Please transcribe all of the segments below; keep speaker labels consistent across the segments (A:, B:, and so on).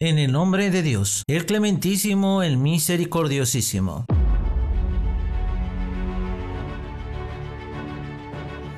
A: En el nombre de Dios, el clementísimo, el misericordiosísimo.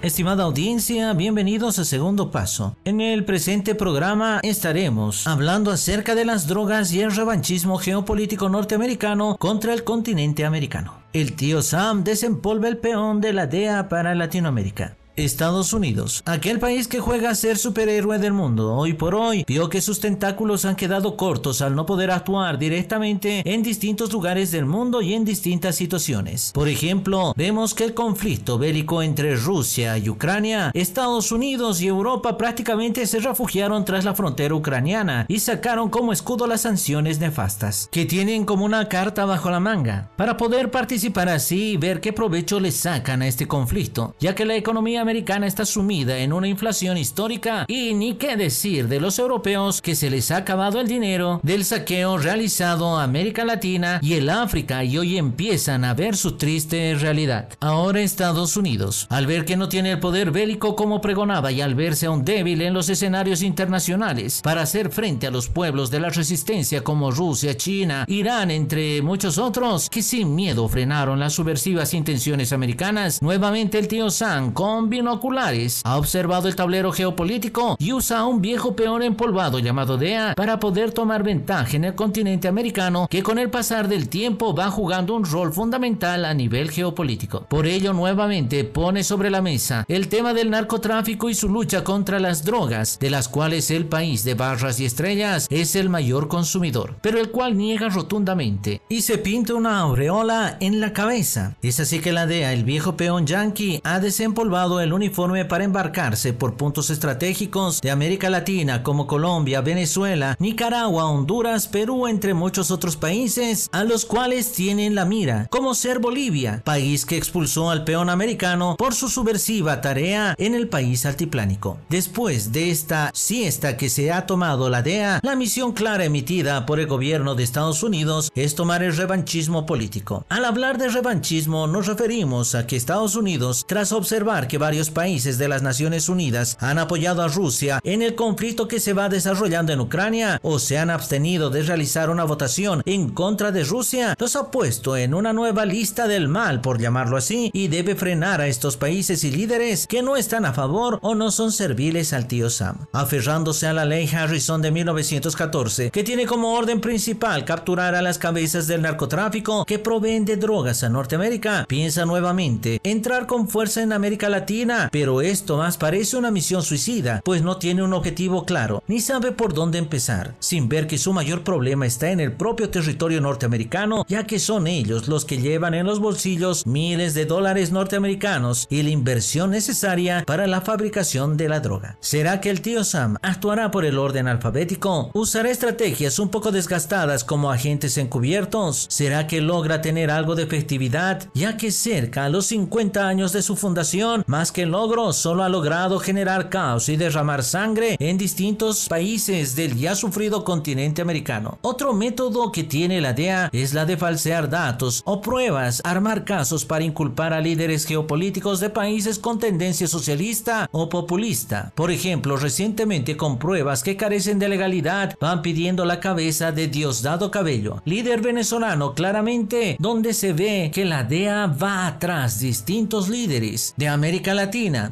A: Estimada audiencia, bienvenidos a Segundo Paso. En el presente programa estaremos hablando acerca de las drogas y el revanchismo geopolítico norteamericano contra el continente americano. El tío Sam desempolva el peón de la DEA para Latinoamérica. Estados Unidos, aquel país que juega a ser superhéroe del mundo, hoy por hoy vio que sus tentáculos han quedado cortos al no poder actuar directamente en distintos lugares del mundo y en distintas situaciones. Por ejemplo, vemos que el conflicto bélico entre Rusia y Ucrania, Estados Unidos y Europa prácticamente se refugiaron tras la frontera ucraniana y sacaron como escudo las sanciones nefastas, que tienen como una carta bajo la manga, para poder participar así y ver qué provecho le sacan a este conflicto, ya que la economía americana está sumida en una inflación histórica y ni qué decir de los europeos que se les ha acabado el dinero del saqueo realizado a América Latina y el África y hoy empiezan a ver su triste realidad. Ahora Estados Unidos, al ver que no tiene el poder bélico como pregonaba y al verse aún débil en los escenarios internacionales para hacer frente a los pueblos de la resistencia como Rusia, China, Irán, entre muchos otros, que sin miedo frenaron las subversivas intenciones americanas, nuevamente el tío Sam con binoculares, ha observado el tablero geopolítico y usa un viejo peón empolvado llamado DEA para poder tomar ventaja en el continente americano que con el pasar del tiempo va jugando un rol fundamental a nivel geopolítico. Por ello nuevamente pone sobre la mesa el tema del narcotráfico y su lucha contra las drogas, de las cuales el país de barras y estrellas es el mayor consumidor, pero el cual niega rotundamente y se pinta una aureola en la cabeza. Es así que la DEA, el viejo peón yankee, ha desempolvado el uniforme para embarcarse por puntos estratégicos de América Latina como Colombia, Venezuela, Nicaragua, Honduras, Perú, entre muchos otros países a los cuales tienen la mira, como ser Bolivia, país que expulsó al peón americano por su subversiva tarea en el país altiplánico. Después de esta siesta que se ha tomado la DEA, la misión clara emitida por el gobierno de Estados Unidos es tomar el revanchismo político. Al hablar de revanchismo nos referimos a que Estados Unidos, tras observar que varios países de las Naciones Unidas han apoyado a Rusia en el conflicto que se va desarrollando en Ucrania o se han abstenido de realizar una votación en contra de Rusia, los ha puesto en una nueva lista del mal, por llamarlo así, y debe frenar a estos países y líderes que no están a favor o no son serviles al tío Sam. Aferrándose a la ley Harrison de 1914, que tiene como orden principal capturar a las cabezas del narcotráfico que proveen de drogas a Norteamérica, piensa nuevamente entrar con fuerza en América Latina pero esto más parece una misión suicida, pues no tiene un objetivo claro, ni sabe por dónde empezar, sin ver que su mayor problema está en el propio territorio norteamericano, ya que son ellos los que llevan en los bolsillos miles de dólares norteamericanos y la inversión necesaria para la fabricación de la droga. ¿Será que el tío Sam actuará por el orden alfabético? ¿Usará estrategias un poco desgastadas como agentes encubiertos? ¿Será que logra tener algo de efectividad, ya que cerca a los 50 años de su fundación, más que logro solo ha logrado generar caos y derramar sangre en distintos países del ya sufrido continente americano. Otro método que tiene la DEA es la de falsear datos o pruebas, armar casos para inculpar a líderes geopolíticos de países con tendencia socialista o populista. Por ejemplo, recientemente con pruebas que carecen de legalidad van pidiendo la cabeza de Diosdado Cabello, líder venezolano claramente donde se ve que la DEA va atrás distintos líderes de América Latina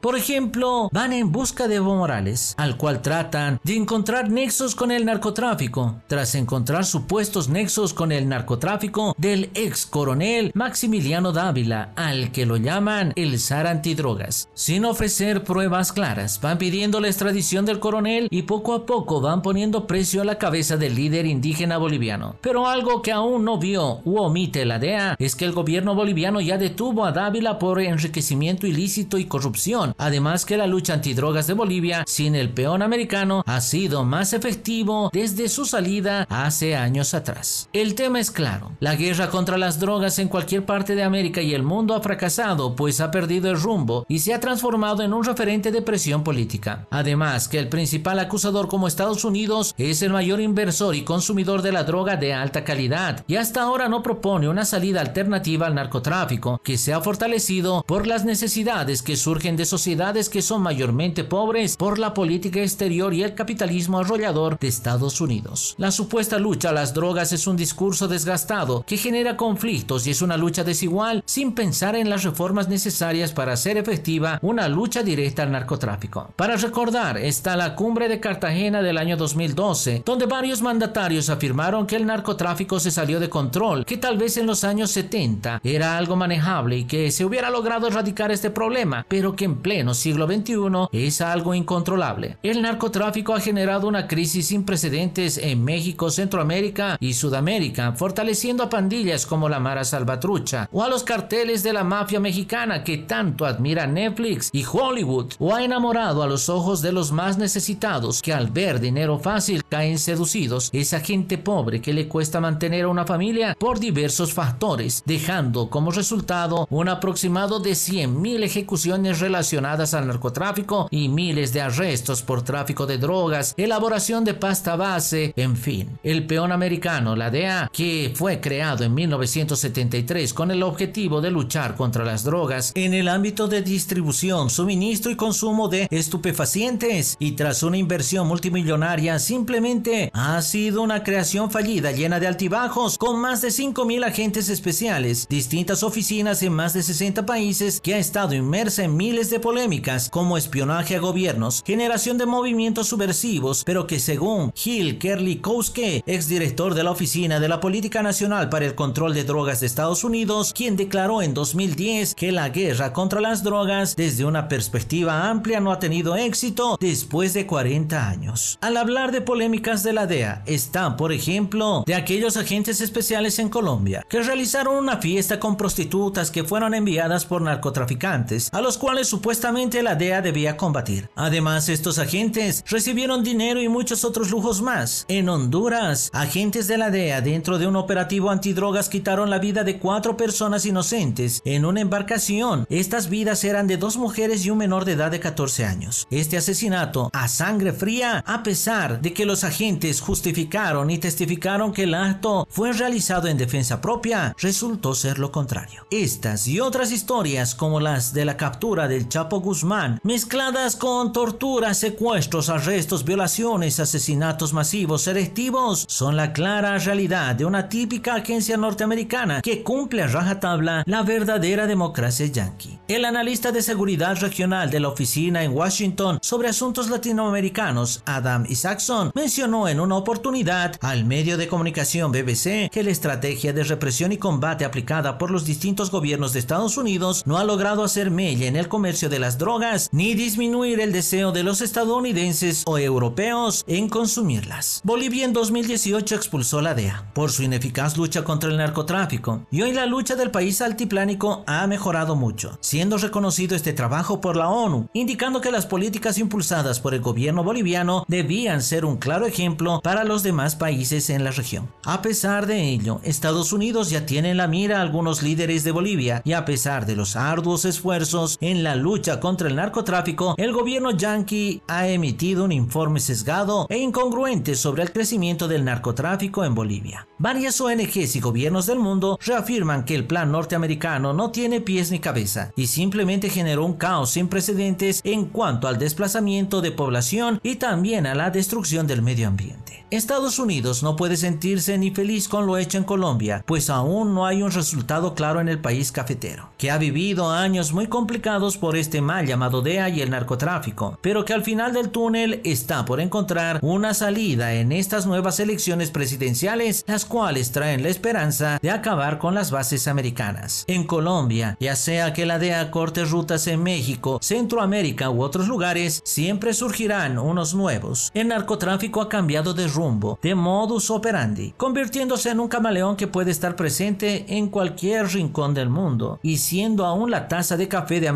A: por ejemplo, van en busca de Evo Morales, al cual tratan de encontrar nexos con el narcotráfico, tras encontrar supuestos nexos con el narcotráfico del ex coronel Maximiliano Dávila, al que lo llaman el zar antidrogas. Sin ofrecer pruebas claras, van pidiendo la extradición del coronel y poco a poco van poniendo precio a la cabeza del líder indígena boliviano. Pero algo que aún no vio u omite la DEA es que el gobierno boliviano ya detuvo a Dávila por enriquecimiento ilícito y corrupción. Además que la lucha antidrogas de Bolivia sin el peón americano ha sido más efectivo desde su salida hace años atrás. El tema es claro, la guerra contra las drogas en cualquier parte de América y el mundo ha fracasado pues ha perdido el rumbo y se ha transformado en un referente de presión política. Además que el principal acusador como Estados Unidos es el mayor inversor y consumidor de la droga de alta calidad y hasta ahora no propone una salida alternativa al narcotráfico que se ha fortalecido por las necesidades que surgen de sociedades que son mayormente pobres por la política exterior y el capitalismo arrollador de Estados Unidos. La supuesta lucha a las drogas es un discurso desgastado que genera conflictos y es una lucha desigual sin pensar en las reformas necesarias para hacer efectiva una lucha directa al narcotráfico. Para recordar está la cumbre de Cartagena del año 2012, donde varios mandatarios afirmaron que el narcotráfico se salió de control, que tal vez en los años 70 era algo manejable y que se hubiera logrado erradicar este problema, pero que en pleno siglo XXI es algo incontrolable. El narcotráfico ha generado una crisis sin precedentes en México, Centroamérica y Sudamérica, fortaleciendo a pandillas como la Mara Salvatrucha o a los carteles de la mafia mexicana que tanto admira Netflix y Hollywood, o ha enamorado a los ojos de los más necesitados que al ver dinero fácil caen seducidos. Esa gente pobre que le cuesta mantener a una familia por diversos factores, dejando como resultado un aproximado de 100.000 ejecuciones relacionadas al narcotráfico y miles de arrestos por tráfico de drogas, elaboración de pasta base, en fin. El peón americano, la DEA, que fue creado en 1973 con el objetivo de luchar contra las drogas en el ámbito de distribución, suministro y consumo de estupefacientes y tras una inversión multimillonaria simplemente ha sido una creación fallida llena de altibajos con más de 5.000 agentes especiales, distintas oficinas en más de 60 países que ha estado inmersa en miles de polémicas como espionaje a gobiernos, generación de movimientos subversivos, pero que según Gil Kerlikowske, exdirector de la Oficina de la Política Nacional para el Control de Drogas de Estados Unidos, quien declaró en 2010 que la guerra contra las drogas desde una perspectiva amplia no ha tenido éxito después de 40 años. Al hablar de polémicas de la DEA, están, por ejemplo, de aquellos agentes especiales en Colombia que realizaron una fiesta con prostitutas que fueron enviadas por narcotraficantes, a los cuales supuestamente la DEA debía combatir. Además, estos agentes recibieron dinero y muchos otros lujos más. En Honduras, agentes de la DEA dentro de un operativo antidrogas quitaron la vida de cuatro personas inocentes en una embarcación. Estas vidas eran de dos mujeres y un menor de edad de 14 años. Este asesinato a sangre fría, a pesar de que los agentes justificaron y testificaron que el acto fue realizado en defensa propia, resultó ser lo contrario. Estas y otras historias como las de la captura del Chapo Guzmán, mezcladas con torturas, secuestros, arrestos, violaciones, asesinatos masivos, selectivos, son la clara realidad de una típica agencia norteamericana que cumple a rajatabla la verdadera democracia yankee. El analista de seguridad regional de la oficina en Washington sobre asuntos latinoamericanos, Adam Isaacson, mencionó en una oportunidad al medio de comunicación BBC que la estrategia de represión y combate aplicada por los distintos gobiernos de Estados Unidos no ha logrado hacer mella en el comercio de las drogas ni disminuir el deseo de los estadounidenses o europeos en consumirlas. Bolivia en 2018 expulsó la DEA por su ineficaz lucha contra el narcotráfico y hoy la lucha del país altiplánico ha mejorado mucho, siendo reconocido este trabajo por la ONU, indicando que las políticas impulsadas por el gobierno boliviano debían ser un claro ejemplo para los demás países en la región. A pesar de ello, Estados Unidos ya tiene en la mira a algunos líderes de Bolivia y a pesar de los arduos esfuerzos en la lucha contra el narcotráfico, el gobierno yanqui ha emitido un informe sesgado e incongruente sobre el crecimiento del narcotráfico en Bolivia. Varias ONGs y gobiernos del mundo reafirman que el plan norteamericano no tiene pies ni cabeza y simplemente generó un caos sin precedentes en cuanto al desplazamiento de población y también a la destrucción del medio ambiente. Estados Unidos no puede sentirse ni feliz con lo hecho en Colombia, pues aún no hay un resultado claro en el país cafetero, que ha vivido años muy complicados por este mal llamado DEA y el narcotráfico, pero que al final del túnel está por encontrar una salida en estas nuevas elecciones presidenciales, las cuales traen la esperanza de acabar con las bases americanas. En Colombia, ya sea que la DEA corte rutas en México, Centroamérica u otros lugares, siempre surgirán unos nuevos. El narcotráfico ha cambiado de rumbo, de modus operandi, convirtiéndose en un camaleón que puede estar presente en cualquier rincón del mundo y siendo aún la taza de café de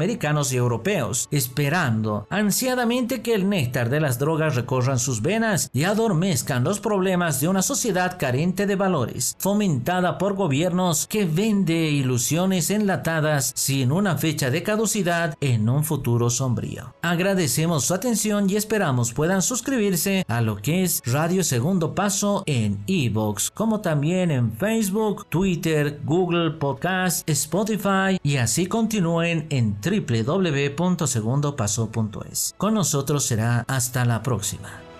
A: y europeos, esperando ansiadamente que el néctar de las drogas recorran sus venas y adormezcan los problemas de una sociedad carente de valores, fomentada por gobiernos que vende ilusiones enlatadas sin una fecha de caducidad en un futuro sombrío. Agradecemos su atención y esperamos puedan suscribirse a lo que es Radio Segundo Paso en Evox, como también en Facebook, Twitter, Google Podcast, Spotify y así continúen en www.segundopaso.es. Con nosotros será hasta la próxima.